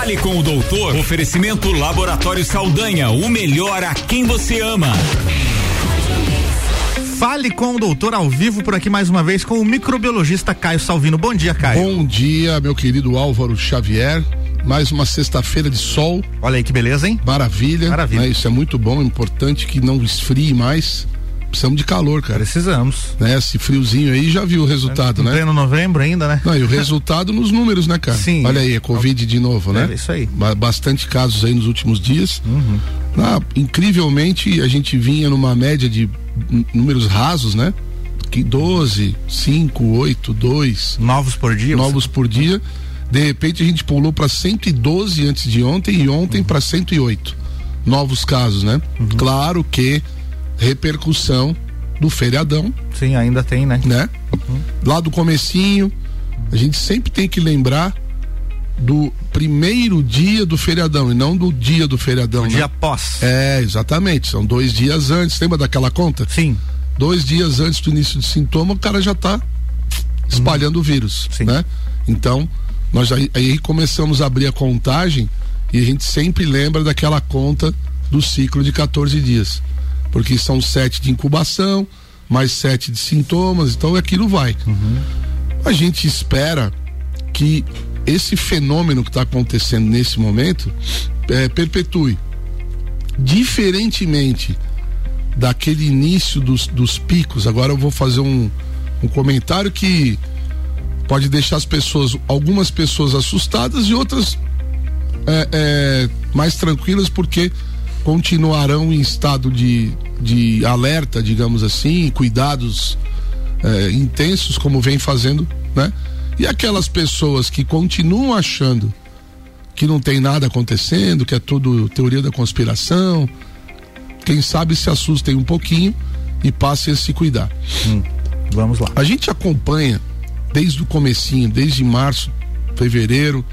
Fale com o doutor. Oferecimento Laboratório Saldanha, o melhor a quem você ama. Fale com o doutor ao vivo por aqui mais uma vez com o microbiologista Caio Salvino. Bom dia, Caio. Bom dia, meu querido Álvaro Xavier. Mais uma sexta-feira de sol. Olha aí que beleza, hein? Maravilha. Maravilha. Né? Isso é muito bom, é importante que não esfrie mais. Precisamos de calor, cara. Precisamos. Né? Esse friozinho aí já viu o resultado, né? Pleno novembro ainda, né? Não, e o resultado nos números, né, cara? Sim. Olha aí, a Covid de novo, né? É isso aí. Ba- Bastante casos aí nos últimos dias. Uhum. Ah, incrivelmente, a gente vinha numa média de números rasos, né? Que 12, 5, 8, 2 Novos por dia. novos por dia. De repente a gente pulou para 112 antes de ontem e ontem para 108 novos casos, né? Claro que repercussão do feriadão, Sim, ainda tem, né? né? Lá do comecinho, a gente sempre tem que lembrar do primeiro dia do feriadão e não do dia do feriadão, né? Dia após. É, exatamente, são dois dias antes, lembra daquela conta? Sim. dois dias antes do início do sintoma, o cara já está espalhando o vírus, Sim. né? Então, nós aí, aí começamos a abrir a contagem e a gente sempre lembra daquela conta do ciclo de 14 dias. Porque são sete de incubação, mais sete de sintomas, então aquilo vai. A gente espera que esse fenômeno que está acontecendo nesse momento eh, perpetue. Diferentemente daquele início dos, dos picos, agora eu vou fazer um, um comentário que pode deixar as pessoas, algumas pessoas assustadas e outras é, é, mais tranquilas porque continuarão em estado de, de alerta, digamos assim, cuidados é, intensos como vem fazendo, né? E aquelas pessoas que continuam achando que não tem nada acontecendo, que é tudo teoria da conspiração, quem sabe se assustem um pouquinho e passem a se cuidar. Vamos lá. A gente acompanha desde o comecinho, desde março, fevereiro,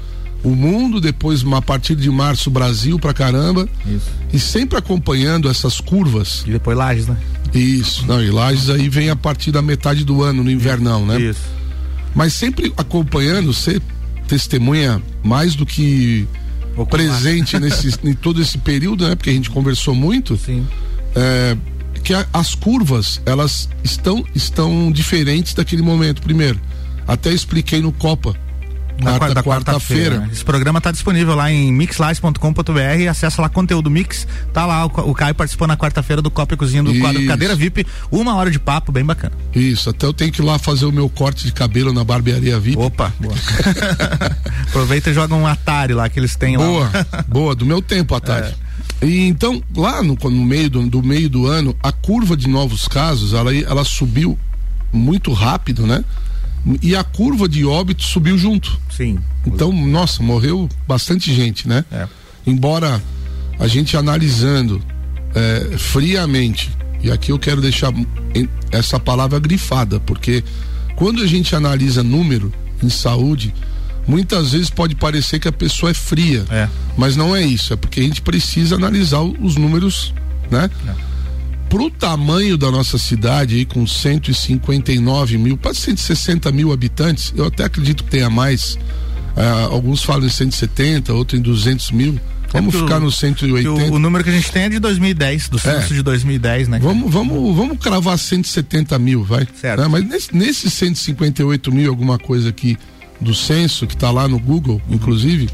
o mundo, depois a partir de março Brasil pra caramba, Isso. e sempre acompanhando essas curvas. E depois Lages, né? Isso, não, e Lages aí vem a partir da metade do ano, no invernão, né? Isso. Mas sempre acompanhando, você testemunha mais do que presente nesse, em todo esse período, né? Porque a gente conversou muito. Sim. é, que a- as curvas elas estão estão diferentes daquele momento. Primeiro, até expliquei no Copa. Na quarta- quarta- quarta-feira. né? Esse programa tá disponível lá em mixlives.com.br. Acessa lá conteúdo Mix. Tá lá o, o Caio participou na quarta-feira do Copa e Cozinha do quadro Isso. Cadeira VIP. Uma hora de papo, bem bacana. Isso, até eu tenho que ir lá fazer o meu corte de cabelo na barbearia VIP. Opa, boa. Aproveita e joga um Atari lá que eles têm Boa, lá. boa, do meu tempo à tarde. E então, lá no, no meio do, do meio do ano, a curva de novos casos, ela, ela subiu muito rápido, né? E a curva de óbito subiu junto. Sim. Então, nossa, morreu bastante gente, né? É. Embora a gente analisando é, friamente, e aqui eu quero deixar essa palavra grifada, porque quando a gente analisa número em saúde, muitas vezes pode parecer que a pessoa é fria, É. mas não é isso, é porque a gente precisa analisar os números, né? Pro tamanho da nossa cidade aí com 159 mil, quase 160 mil habitantes, eu até acredito que tenha mais. ah, alguns falam em 170, outros em 200 mil. Vamos É ficar no Que 180. o, o número que a gente tem é de 2010, do censo É. de 2010, né? Vamos, vamos, vamos cravar 170 mil, vai. Certo. Né? Mas nesse, nesses 158 mil, alguma coisa aqui do censo, que está lá no Google, inclusive,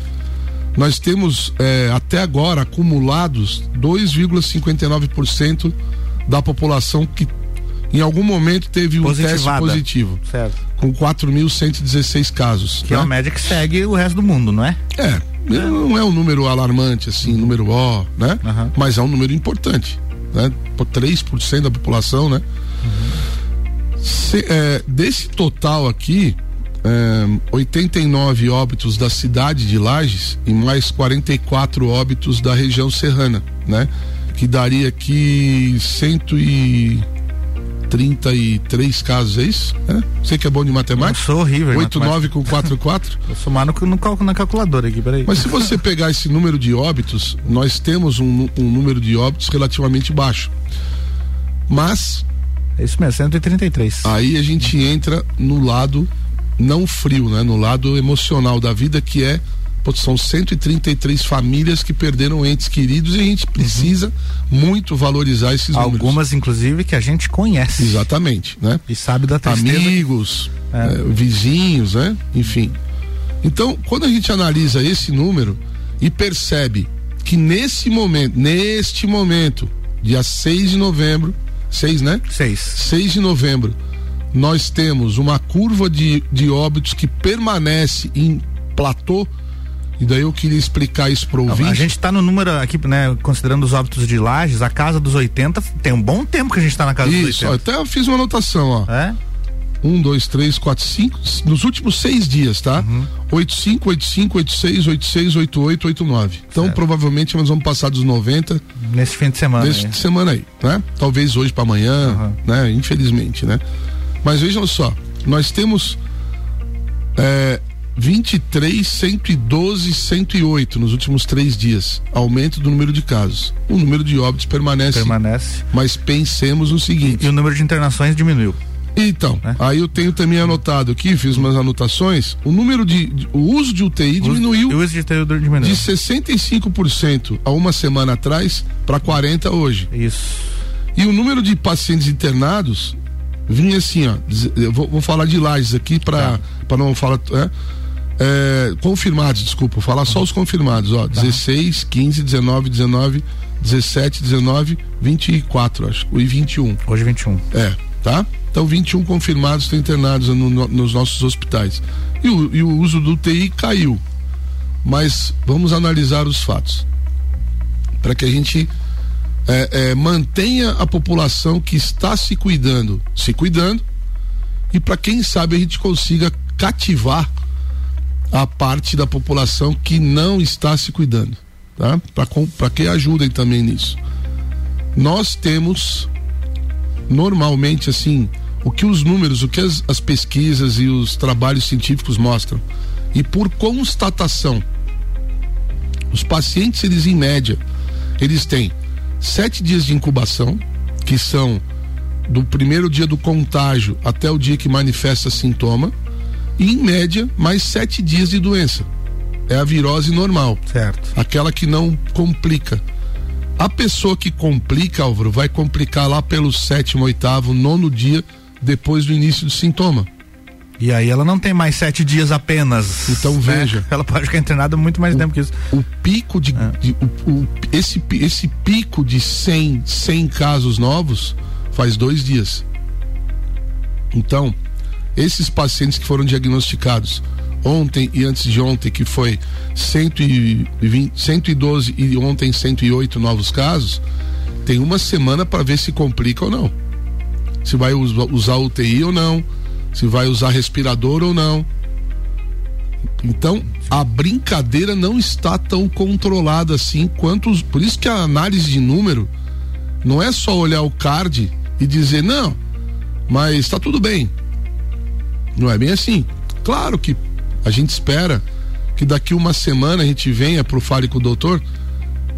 nós temos eh, até agora acumulados 2,59% da população que em algum momento teve um teste positivo, Certo. com 4.116 casos. Que é né? uma média que segue o resto do mundo, não é? É, não é um número alarmante, assim, número O, né? Aham. Mas é um número importante, né? Por 3% da população, né? Se- é, desse total aqui, é, 89 óbitos da cidade de Lages e mais 44 óbitos da região serrana, né? Que daria aqui 133 casos, é isso? É? Você que é bom de Eu matemática? sou horrível. em 8, matemática. 9 com 4, 4? Vou somar no, no, na calculadora aqui, peraí. Mas se você pegar esse número de óbitos, nós temos um, um número de óbitos relativamente baixo. Mas É isso mesmo, 133. aí a gente entra no lado não frio, né? No lado emocional da vida, que é Pô, são 133 famílias que perderam entes queridos e a gente precisa uhum. muito valorizar esses Algumas, números. Algumas, inclusive, que a gente conhece. Exatamente, né? E sabe da tristeza. Amigos, é. É, vizinhos, né? Enfim. Então, quando a gente analisa esse número e percebe que nesse momento, neste momento, dia 6 de novembro, 6, né? 6. 6 de novembro, nós temos uma curva de, de óbitos que permanece em platô e daí eu queria explicar isso para o ouvinte. A gente está no número aqui, né, considerando os óbitos de lajes, a casa dos 80, tem um bom tempo que a gente está na casa isso, dos 80. Isso, até eu fiz uma anotação, ó. É? Um, dois, três, quatro, cinco, nos últimos seis dias, tá? Uhum. 85, 85, 86, 86, 88, 89. Então, certo. provavelmente nós vamos passar dos 90. Nesse fim de semana. Nesse fim de semana aí, né? Talvez hoje para amanhã, uhum. né? Infelizmente, né? Mas vejam só, nós temos é, 23, 112, 108 nos últimos três dias. Aumento do número de casos. O número de óbitos permanece. Permanece. Mas pensemos o seguinte. E o número de internações diminuiu. Então, é. aí eu tenho também anotado aqui, fiz umas anotações, o número de, de o uso de UTI diminuiu o uso de, UTI diminuiu. de 65% há uma semana atrás para 40 hoje. Isso. E o número de pacientes internados vinha assim, ó, eu vou, vou falar de lajes aqui para tá. não falar, é, é, confirmados, desculpa, vou falar só os confirmados, ó, tá. 16, 15, 19, 19, 17, 19, 24, acho, e 21. Hoje 21. É, tá? Então 21 confirmados estão internados no, no, nos nossos hospitais. E o, e o uso do UTI caiu. Mas vamos analisar os fatos. Para que a gente é, é, mantenha a população que está se cuidando, se cuidando, e para quem sabe a gente consiga cativar a parte da população que não está se cuidando, tá? Para que ajudem também nisso. Nós temos normalmente assim o que os números, o que as, as pesquisas e os trabalhos científicos mostram e por constatação, os pacientes eles em média eles têm sete dias de incubação que são do primeiro dia do contágio até o dia que manifesta sintoma e em média mais sete dias de doença. É a virose normal. Certo. Aquela que não complica. A pessoa que complica, Álvaro, vai complicar lá pelo sétimo, oitavo, nono dia depois do início do sintoma. E aí ela não tem mais sete dias apenas. Então né? veja. Ela pode ficar internada muito mais o, tempo que isso. O pico de, é. de o, o, esse, esse pico de 100, 100 casos novos faz dois dias. Então, esses pacientes que foram diagnosticados ontem e antes de ontem, que foi 120, 112 e ontem 108 novos casos, tem uma semana para ver se complica ou não. Se vai usar UTI ou não, se vai usar respirador ou não. Então, a brincadeira não está tão controlada assim quanto os, por isso que a análise de número não é só olhar o card e dizer não, mas está tudo bem. Não é bem assim. Claro que a gente espera que daqui uma semana a gente venha pro Fale com o Doutor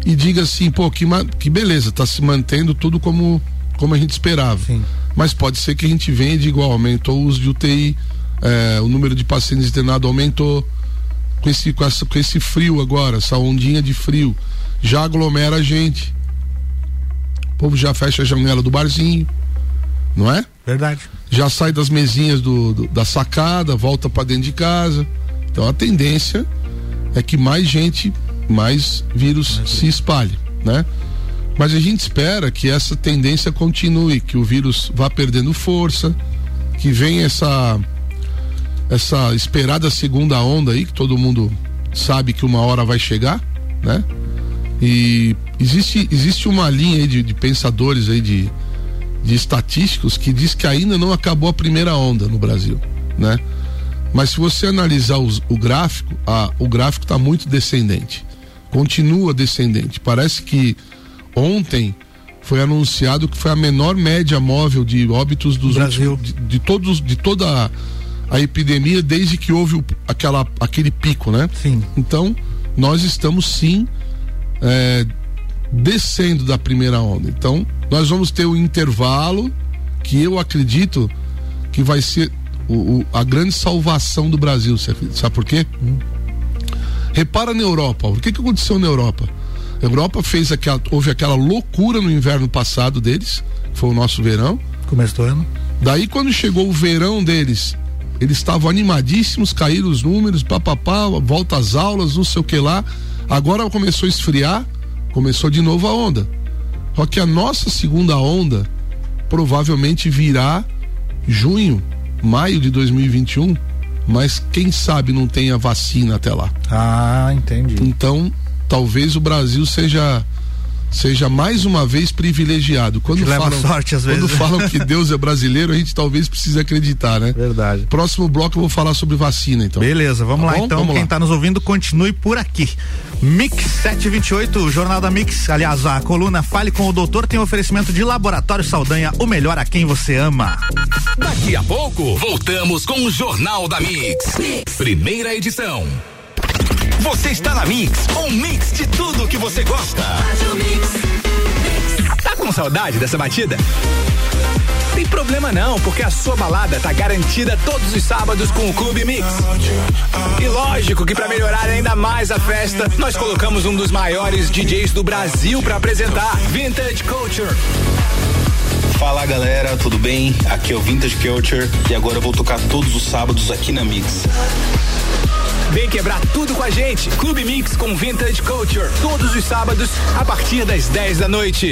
e diga assim, pô, que, que beleza, tá se mantendo tudo como, como a gente esperava. Sim. Mas pode ser que a gente venha e diga, igual, aumentou o uso de UTI, é, o número de pacientes internados aumentou. Com esse, com, essa, com esse frio agora, essa ondinha de frio, já aglomera a gente. O povo já fecha a janela do barzinho, não é? Verdade. Já sai das mesinhas do, do da sacada, volta para dentro de casa. Então a tendência é que mais gente, mais vírus se espalhe, né? Mas a gente espera que essa tendência continue, que o vírus vá perdendo força, que venha essa essa esperada segunda onda aí, que todo mundo sabe que uma hora vai chegar, né? E existe, existe uma linha aí de, de pensadores aí de, de estatísticos que diz que ainda não acabou a primeira onda no Brasil, né? Mas se você analisar os, o gráfico, a, o gráfico está muito descendente, continua descendente. Parece que ontem foi anunciado que foi a menor média móvel de óbitos dos Brasil. Últimos, de, de, todos, de toda a, a, epidemia desde que houve o, aquela, aquele pico, né? Sim. Então nós estamos sim é, descendo da primeira onda. Então nós vamos ter um intervalo que eu acredito que vai ser o, o, a grande salvação do Brasil. Sabe por quê? Hum. Repara na Europa. O que, que aconteceu na Europa? A Europa fez aquela, houve aquela loucura no inverno passado deles, foi o nosso verão. Começo do ano. Daí quando chegou o verão deles, eles estavam animadíssimos, caíram os números, papapá, volta às aulas, não sei o que lá. Agora começou a esfriar, começou de novo a onda. Só que a nossa segunda onda provavelmente virá junho, maio de 2021, mas quem sabe não tenha vacina até lá. Ah, entendi. Então, talvez o Brasil seja seja mais uma vez privilegiado. Quando falam, sorte às vezes. Quando falam que Deus é brasileiro, a gente talvez precise acreditar, né? Verdade. Próximo bloco eu vou falar sobre vacina, então. Beleza, vamos tá lá bom? então. Vamos Quem está nos ouvindo, continue por aqui. Mix 728, o Jornal da Mix. Aliás, a coluna Fale com o Doutor tem oferecimento de Laboratório Saldanha, o melhor a quem você ama. Daqui a pouco, voltamos com o Jornal da mix. mix. Primeira edição. Você está na Mix, um mix de tudo que você gosta. Tá com saudade dessa batida? Tem problema não, porque a sua balada tá garantida todos os sábados com o Clube Mix. E lógico que para melhorar ainda mais a festa, nós colocamos um dos maiores DJs do Brasil para apresentar Vintage Culture. Fala galera, tudo bem? Aqui é o Vintage Culture e agora eu vou tocar todos os sábados aqui na Mix. Vem quebrar tudo com a gente. Clube Mix com Vintage Culture. Todos os sábados, a partir das 10 da noite.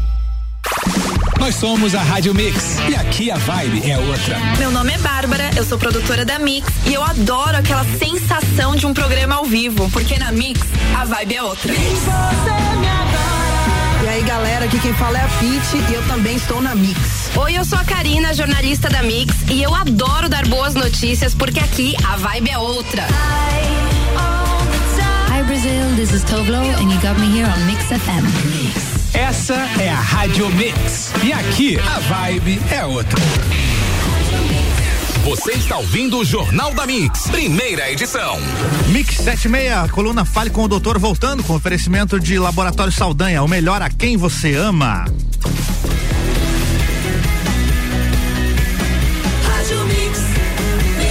Nós somos a Rádio Mix e aqui a vibe é outra. Meu nome é Bárbara, eu sou produtora da Mix e eu adoro aquela sensação de um programa ao vivo, porque na Mix a vibe é outra. E aí galera, aqui quem fala é a Pete e eu também estou na Mix. Oi, eu sou a Karina, jornalista da Mix e eu adoro dar boas notícias porque aqui a vibe é outra. Hi Brazil, this is Toblo and you got me here on Mix FM. Essa é a Rádio Mix. E aqui a vibe é outra. Você está ouvindo o Jornal da Mix, primeira edição. Mix 76, coluna Fale com o Doutor, voltando com oferecimento de Laboratório Saldanha, o melhor a quem você ama.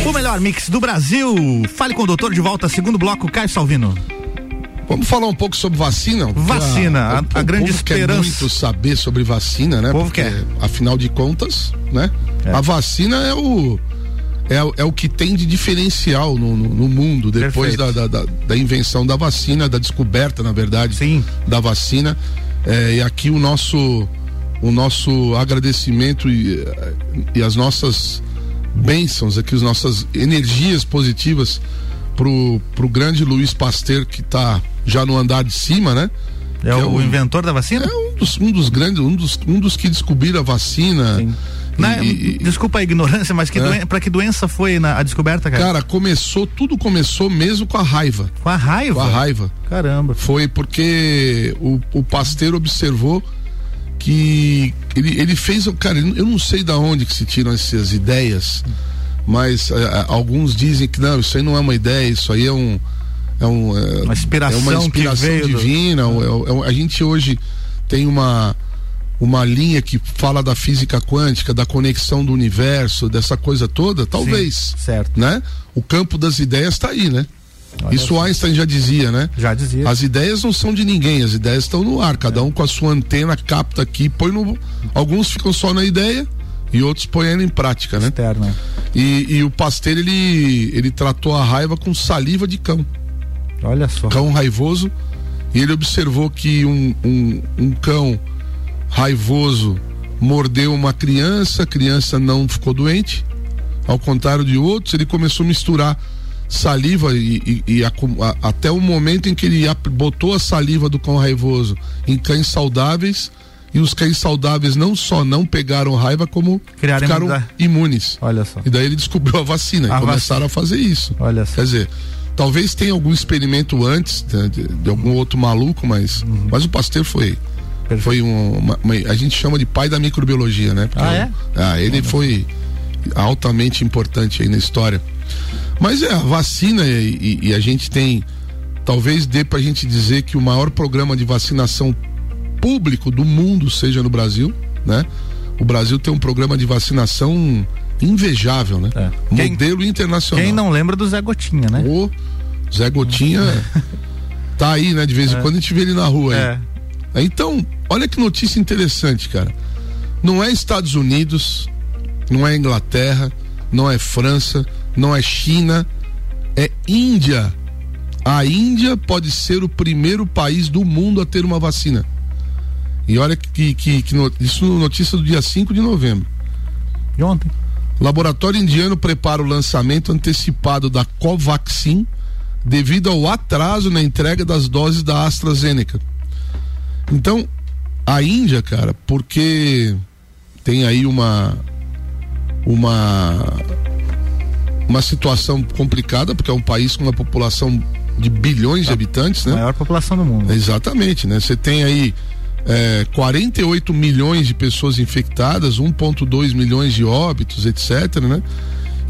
O melhor mix do Brasil. Fale com o doutor de volta, segundo bloco, Caio Salvino. Vamos falar um pouco sobre vacina? Vacina, a, a, a grande esperança. Quer muito saber sobre vacina, né? O povo quer. Afinal de contas, né? É. A vacina é o é, é, o que tem de diferencial no, no, no mundo depois da, da, da, da, invenção da vacina, da descoberta, na verdade, Sim. da vacina. É, e aqui o nosso o nosso agradecimento e, e as nossas bênçãos, aqui as nossas energias positivas pro, pro grande Luiz Pasteur que está já no andar de cima, né? É, é o, o, inventor da vacina? É um dos, um dos grandes, um dos, um dos que descobriram a vacina. Sim. Na, e, desculpa a ignorância, mas que é. para que doença foi na, a descoberta, cara? Cara, começou, tudo começou mesmo com a raiva. Com a raiva? Com a raiva. Caramba. Foi porque o, o Pasteur observou que ele, ele fez, cara, eu não sei da onde que se tiram essas ideias, mas é, alguns dizem que não, isso aí não é uma ideia, isso aí é um é, um, é, uma inspiração, é uma inspiração divina. Do... É, é, a gente hoje tem uma uma linha que fala da física quântica, da conexão do universo, dessa coisa toda, talvez. Sim, certo. Né? O campo das ideias está aí, né? Olha Isso assim. Einstein já dizia, né? Já dizia. As ideias não são de ninguém, as ideias estão no ar, cada é. um com a sua antena capta aqui, põe no. Alguns ficam só na ideia e outros põem ela em prática, né? Externa. E, e o Pasteur ele ele tratou a raiva com saliva de cão. Olha só. Cão raivoso. E ele observou que um, um, um cão raivoso mordeu uma criança, a criança não ficou doente. Ao contrário de outros, ele começou a misturar saliva e, e, e a, a, até o momento em que ele botou a saliva do cão raivoso em cães saudáveis e os cães saudáveis não só não pegaram raiva, como Criaram ficaram imunes. Olha só. E daí ele descobriu a vacina a e começaram vacina. a fazer isso. Olha só. Quer dizer, talvez tenha algum experimento antes de, de, de algum outro maluco, mas, uhum. mas o Pasteur foi. Perfeito. Foi um, uma, uma, a gente chama de pai da microbiologia, né? Porque ah, é? Ah, ele foi altamente importante aí na história. Mas é, a vacina e, e, e a gente tem, talvez dê pra gente dizer que o maior programa de vacinação público do mundo seja no Brasil, né? O Brasil tem um programa de vacinação invejável, né? É. Modelo quem, internacional. Quem não lembra do Zé Gotinha, né? O Zé Gotinha tá aí, né? De vez em é. quando a gente vê ele na rua aí. É. Então, olha que notícia interessante, cara. Não é Estados Unidos, não é Inglaterra, não é França, não é China, é Índia. A Índia pode ser o primeiro país do mundo a ter uma vacina. E olha que, que, que no, isso notícia do dia 5 de novembro. De ontem. Laboratório indiano prepara o lançamento antecipado da Covaxin devido ao atraso na entrega das doses da AstraZeneca. Então, a Índia, cara, porque tem aí uma uma uma situação complicada, porque é um país com uma população de bilhões de habitantes, né? Maior população do mundo. Exatamente, né? Você tem aí é, 48 milhões de pessoas infectadas, 1,2 milhões de óbitos, etc, né?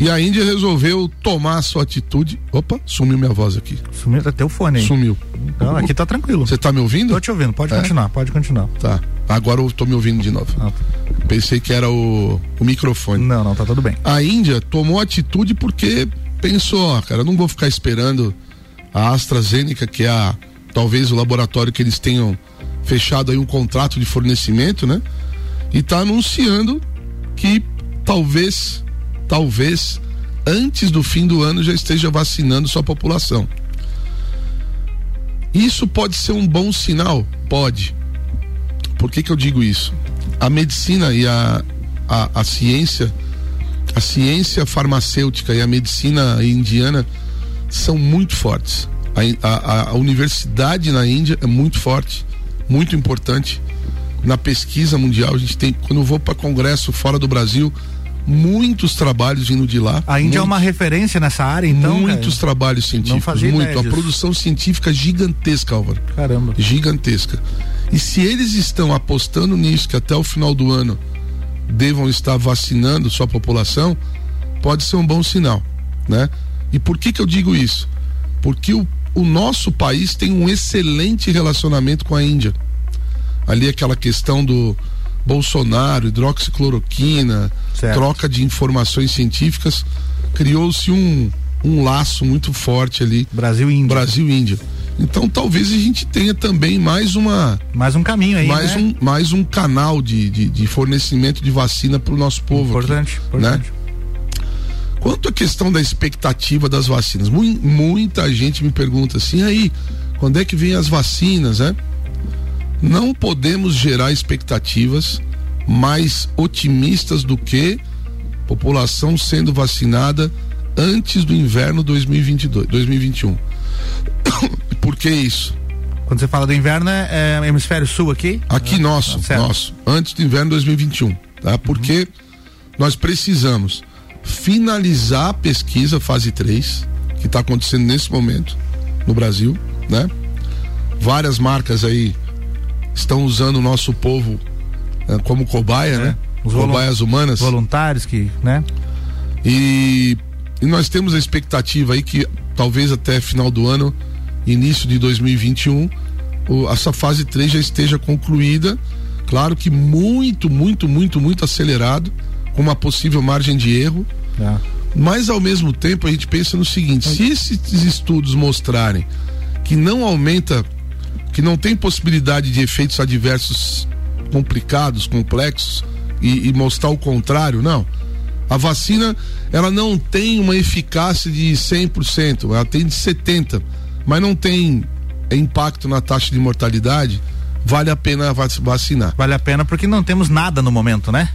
E a Índia resolveu tomar a sua atitude. Opa, sumiu minha voz aqui. Sumiu até o fone aí. Sumiu. Não, aqui tá tranquilo. Você tá me ouvindo? Tô te ouvindo, pode é? continuar, pode continuar. Tá. Agora eu tô me ouvindo de novo. Ah, tá. Pensei que era o, o microfone. Não, não, tá tudo bem. A Índia tomou atitude porque pensou, ó, cara, eu não vou ficar esperando a AstraZeneca, que é a, talvez o laboratório que eles tenham fechado aí um contrato de fornecimento, né? E tá anunciando que talvez talvez antes do fim do ano já esteja vacinando sua população. Isso pode ser um bom sinal? Pode. Por que, que eu digo isso? A medicina e a, a, a ciência, a ciência farmacêutica e a medicina indiana são muito fortes. A, a, a, universidade na Índia é muito forte, muito importante. Na pesquisa mundial, a gente tem, quando eu vou para congresso fora do Brasil, muitos trabalhos vindo de lá. A Índia muitos, é uma referência nessa área, então? Muitos cara? trabalhos científicos, muito. A produção científica gigantesca, Álvaro. Caramba. Gigantesca. E se eles estão apostando nisso, que até o final do ano devam estar vacinando sua população, pode ser um bom sinal, né? E por que que eu digo isso? Porque o, o nosso país tem um excelente relacionamento com a Índia. Ali aquela questão do Bolsonaro, hidroxicloroquina, certo. troca de informações científicas, criou-se um, um laço muito forte ali. Brasil-Índia. Brasil-Índia. Então talvez a gente tenha também mais uma. Mais um caminho aí. Mais, né? um, mais um canal de, de, de fornecimento de vacina para o nosso povo. Importante, aqui, importante. Né? Quanto à questão da expectativa das vacinas, mu muita gente me pergunta assim, aí, quando é que vem as vacinas, né? Não podemos gerar expectativas mais otimistas do que população sendo vacinada antes do inverno 2022, 2021. Por que isso? Quando você fala do inverno, é, é hemisfério sul aqui? Aqui ah, nosso, tá nosso, antes do inverno 2021, tá? Porque uhum. nós precisamos finalizar a pesquisa fase 3, que está acontecendo nesse momento no Brasil, né? Várias marcas aí estão usando o nosso povo uh, como cobaia, é. né? Os cobaias humanas. Voluntários que, né? E, e nós temos a expectativa aí que talvez até final do ano, início de 2021, o, essa fase 3 já esteja concluída. Claro que muito, muito, muito, muito acelerado, com uma possível margem de erro. É. Mas ao mesmo tempo a gente pensa no seguinte: se esses estudos mostrarem que não aumenta que não tem possibilidade de efeitos adversos complicados, complexos e, e mostrar o contrário, não. A vacina, ela não tem uma eficácia de 100%, ela tem de 70%, mas não tem impacto na taxa de mortalidade, vale a pena vacinar. Vale a pena porque não temos nada no momento, né?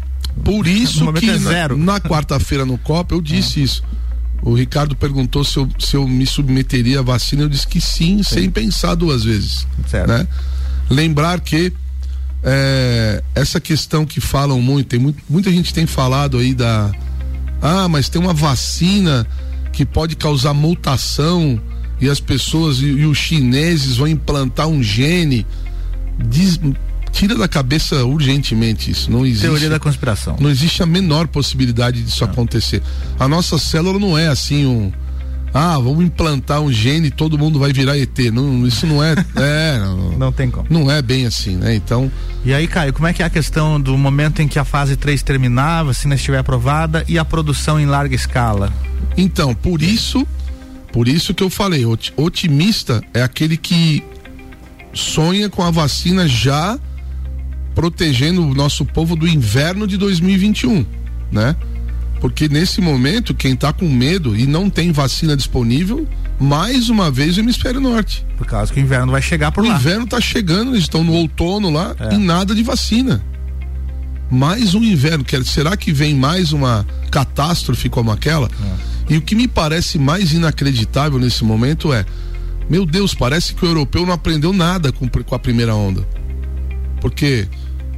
Por isso que é na, na quarta-feira no COP eu disse é. isso. O Ricardo perguntou se eu, se eu me submeteria à vacina, eu disse que sim, sim. sem pensar duas vezes. Certo. Né? Lembrar que é, essa questão que falam muito, tem muito, muita gente tem falado aí da. Ah, mas tem uma vacina que pode causar mutação e as pessoas e, e os chineses vão implantar um gene. Diz, tira da cabeça urgentemente isso. Não existe. Teoria da conspiração. Não existe a menor possibilidade disso não. acontecer. A nossa célula não é assim um. Ah, vamos implantar um gene e todo mundo vai virar ET. Não, isso não é. é não, não tem como. Não é bem assim, né? Então. E aí, Caio, como é que é a questão do momento em que a fase 3 terminar, a vacina estiver aprovada e a produção em larga escala? Então, por isso, por isso que eu falei, otimista é aquele que sonha com a vacina já protegendo o nosso povo do inverno de 2021, né? Porque nesse momento, quem está com medo e não tem vacina disponível, mais uma vez o hemisfério norte. Por causa que o inverno vai chegar por o lá. O inverno está chegando, eles estão no outono lá é. e nada de vacina. Mais um inverno, quer, será que vem mais uma catástrofe como aquela? É. E o que me parece mais inacreditável nesse momento é, meu Deus, parece que o europeu não aprendeu nada com, com a primeira onda. Porque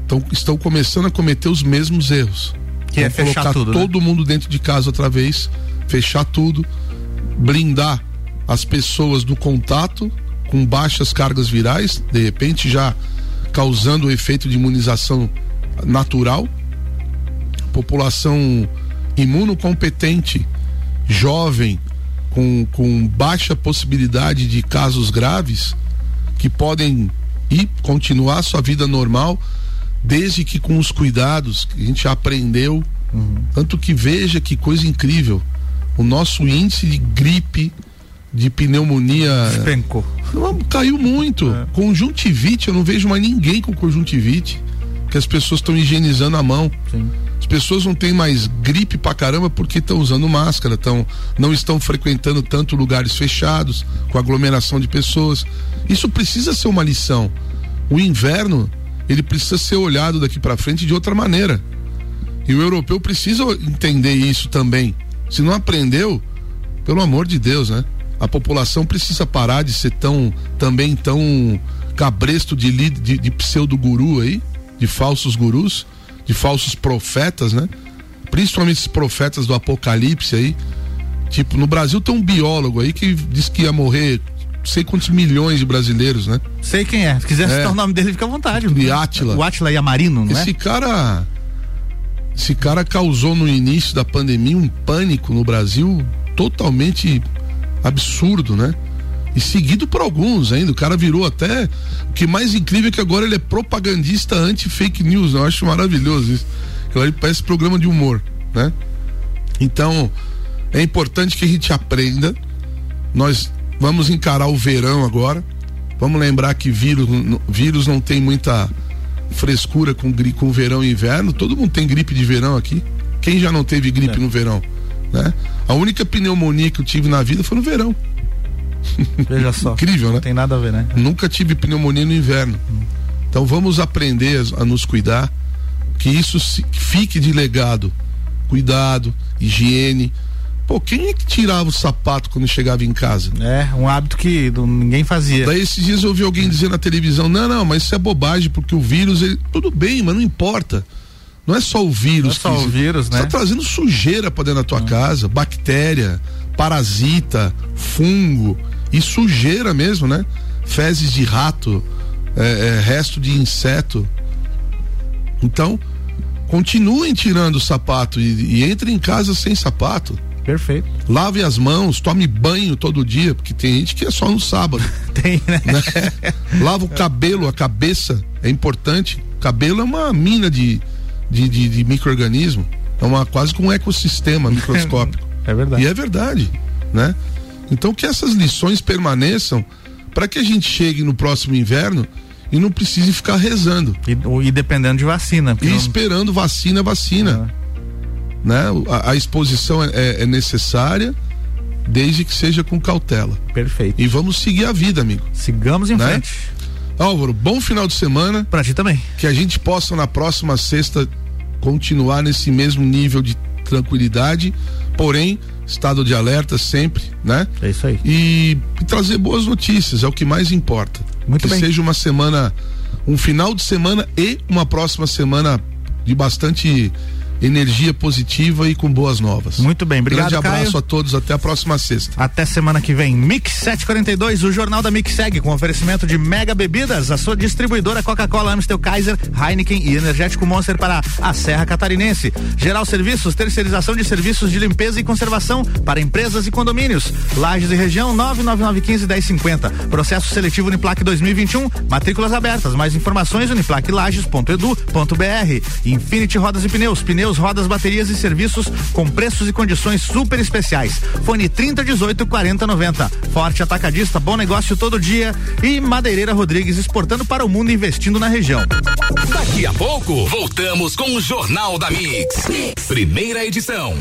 tão, estão começando a cometer os mesmos erros. Que é fechar colocar tudo, né? todo né? mundo dentro de casa outra vez, fechar tudo, blindar as pessoas do contato com baixas cargas virais, de repente já causando o efeito de imunização natural. População imunocompetente, jovem, com, com baixa possibilidade de casos graves, que podem ir continuar sua vida normal desde que com os cuidados que a gente aprendeu. Uhum. Tanto que veja que coisa incrível. O nosso índice de gripe, de pneumonia. Despencou. Caiu muito. É. Conjuntivite, eu não vejo mais ninguém com conjuntivite. Que as pessoas estão higienizando a mão. Sim. As pessoas não têm mais gripe pra caramba porque estão usando máscara, tão, não estão frequentando tanto lugares fechados, com aglomeração de pessoas. Isso precisa ser uma lição. O inverno ele precisa ser olhado daqui para frente de outra maneira. E o europeu precisa entender isso também. Se não aprendeu, pelo amor de Deus, né? A população precisa parar de ser tão também tão cabresto de, de, de pseudo guru aí, de falsos gurus, de falsos profetas, né? Principalmente esses profetas do apocalipse aí. Tipo, no Brasil tem um biólogo aí que diz que ia morrer sei quantos milhões de brasileiros, né? Sei quem é. Se quiser é. citar o nome dele, fica à vontade. De Átila. O Átila Yamarino, não esse é? Esse cara. Esse cara causou no início da pandemia um pânico no Brasil totalmente absurdo, né? E seguido por alguns ainda. O cara virou até. O que mais incrível é que agora ele é propagandista anti-fake news. Né? Eu acho maravilhoso isso. Ele parece programa de humor, né? Então, é importante que a gente aprenda. Nós Vamos encarar o verão agora. Vamos lembrar que vírus, vírus não tem muita frescura com, com verão e inverno. Todo mundo tem gripe de verão aqui. Quem já não teve gripe é. no verão? Né? A única pneumonia que eu tive na vida foi no verão. Veja só. Incrível, né? Não tem nada a ver, né? Nunca tive pneumonia no inverno. Hum. Então vamos aprender a, nos cuidar, que isso fique de legado. Cuidado, higiene, Pô, quem é que tirava o sapato quando chegava em casa? É, um hábito que ninguém fazia. Daí esses dias eu ouvi alguém dizer na televisão: não, não, mas isso é bobagem, porque o vírus. Ele... Tudo bem, mas não importa. Não é só o vírus. Não é só o vírus, né? Tá trazendo sujeira pra dentro da tua casa, bactéria, parasita, fungo e sujeira mesmo, né? Fezes de rato, é, é, resto de inseto. Então, continuem tirando o sapato e, e entrem em casa sem sapato. Perfeito. Lave as mãos, tome banho todo dia, porque tem gente que é só no sábado. tem, né? né? Lava o cabelo, a cabeça, é importante. Cabelo é uma mina de, de, de, de micro-organismo. É uma, quase que um ecossistema microscópico. é verdade. E é verdade, né? Então que essas lições permaneçam para que a gente chegue no próximo inverno e não precise ficar rezando. E, e dependendo de vacina. E não... esperando vacina, vacina. Né? A, a exposição é, é, é necessária, desde que seja com cautela. Perfeito. E vamos seguir a vida, amigo. Sigamos em né? frente. Álvaro, bom final de semana. Pra ti também. Que a gente possa na próxima sexta continuar nesse mesmo nível de tranquilidade, porém, estado de alerta sempre, né? É isso aí. E, e trazer boas notícias, é o que mais importa. Muito que bem. seja uma semana, um final de semana e uma próxima semana de bastante energia positiva e com boas novas. Muito bem, obrigado. Grande abraço Caio. a todos, até a próxima sexta. Até semana que vem. Mix 742, o Jornal da Mix segue com oferecimento de Mega Bebidas, a sua distribuidora Coca-Cola, Amstel Kaiser, Heineken e Energético Monster para a Serra Catarinense. Geral Serviços, terceirização de serviços de limpeza e conservação para empresas e condomínios. Lages e região 99915 Processo seletivo Uniplac 2021, matrículas abertas. Mais informações uniplaclages.edu.br. Infinity Rodas e Pneus, pneus pneus, rodas, baterias e serviços com preços e condições super especiais. Fone 3018 4090. Forte Atacadista, bom negócio todo dia. E Madeireira Rodrigues exportando para o mundo investindo na região. Daqui a pouco, voltamos com o Jornal da mix. mix. Primeira edição.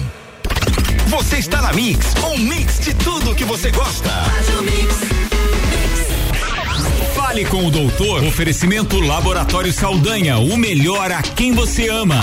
Você está na Mix, um mix de tudo que você gosta. Fale com o doutor. Oferecimento Laboratório Saldanha, o melhor a quem você ama.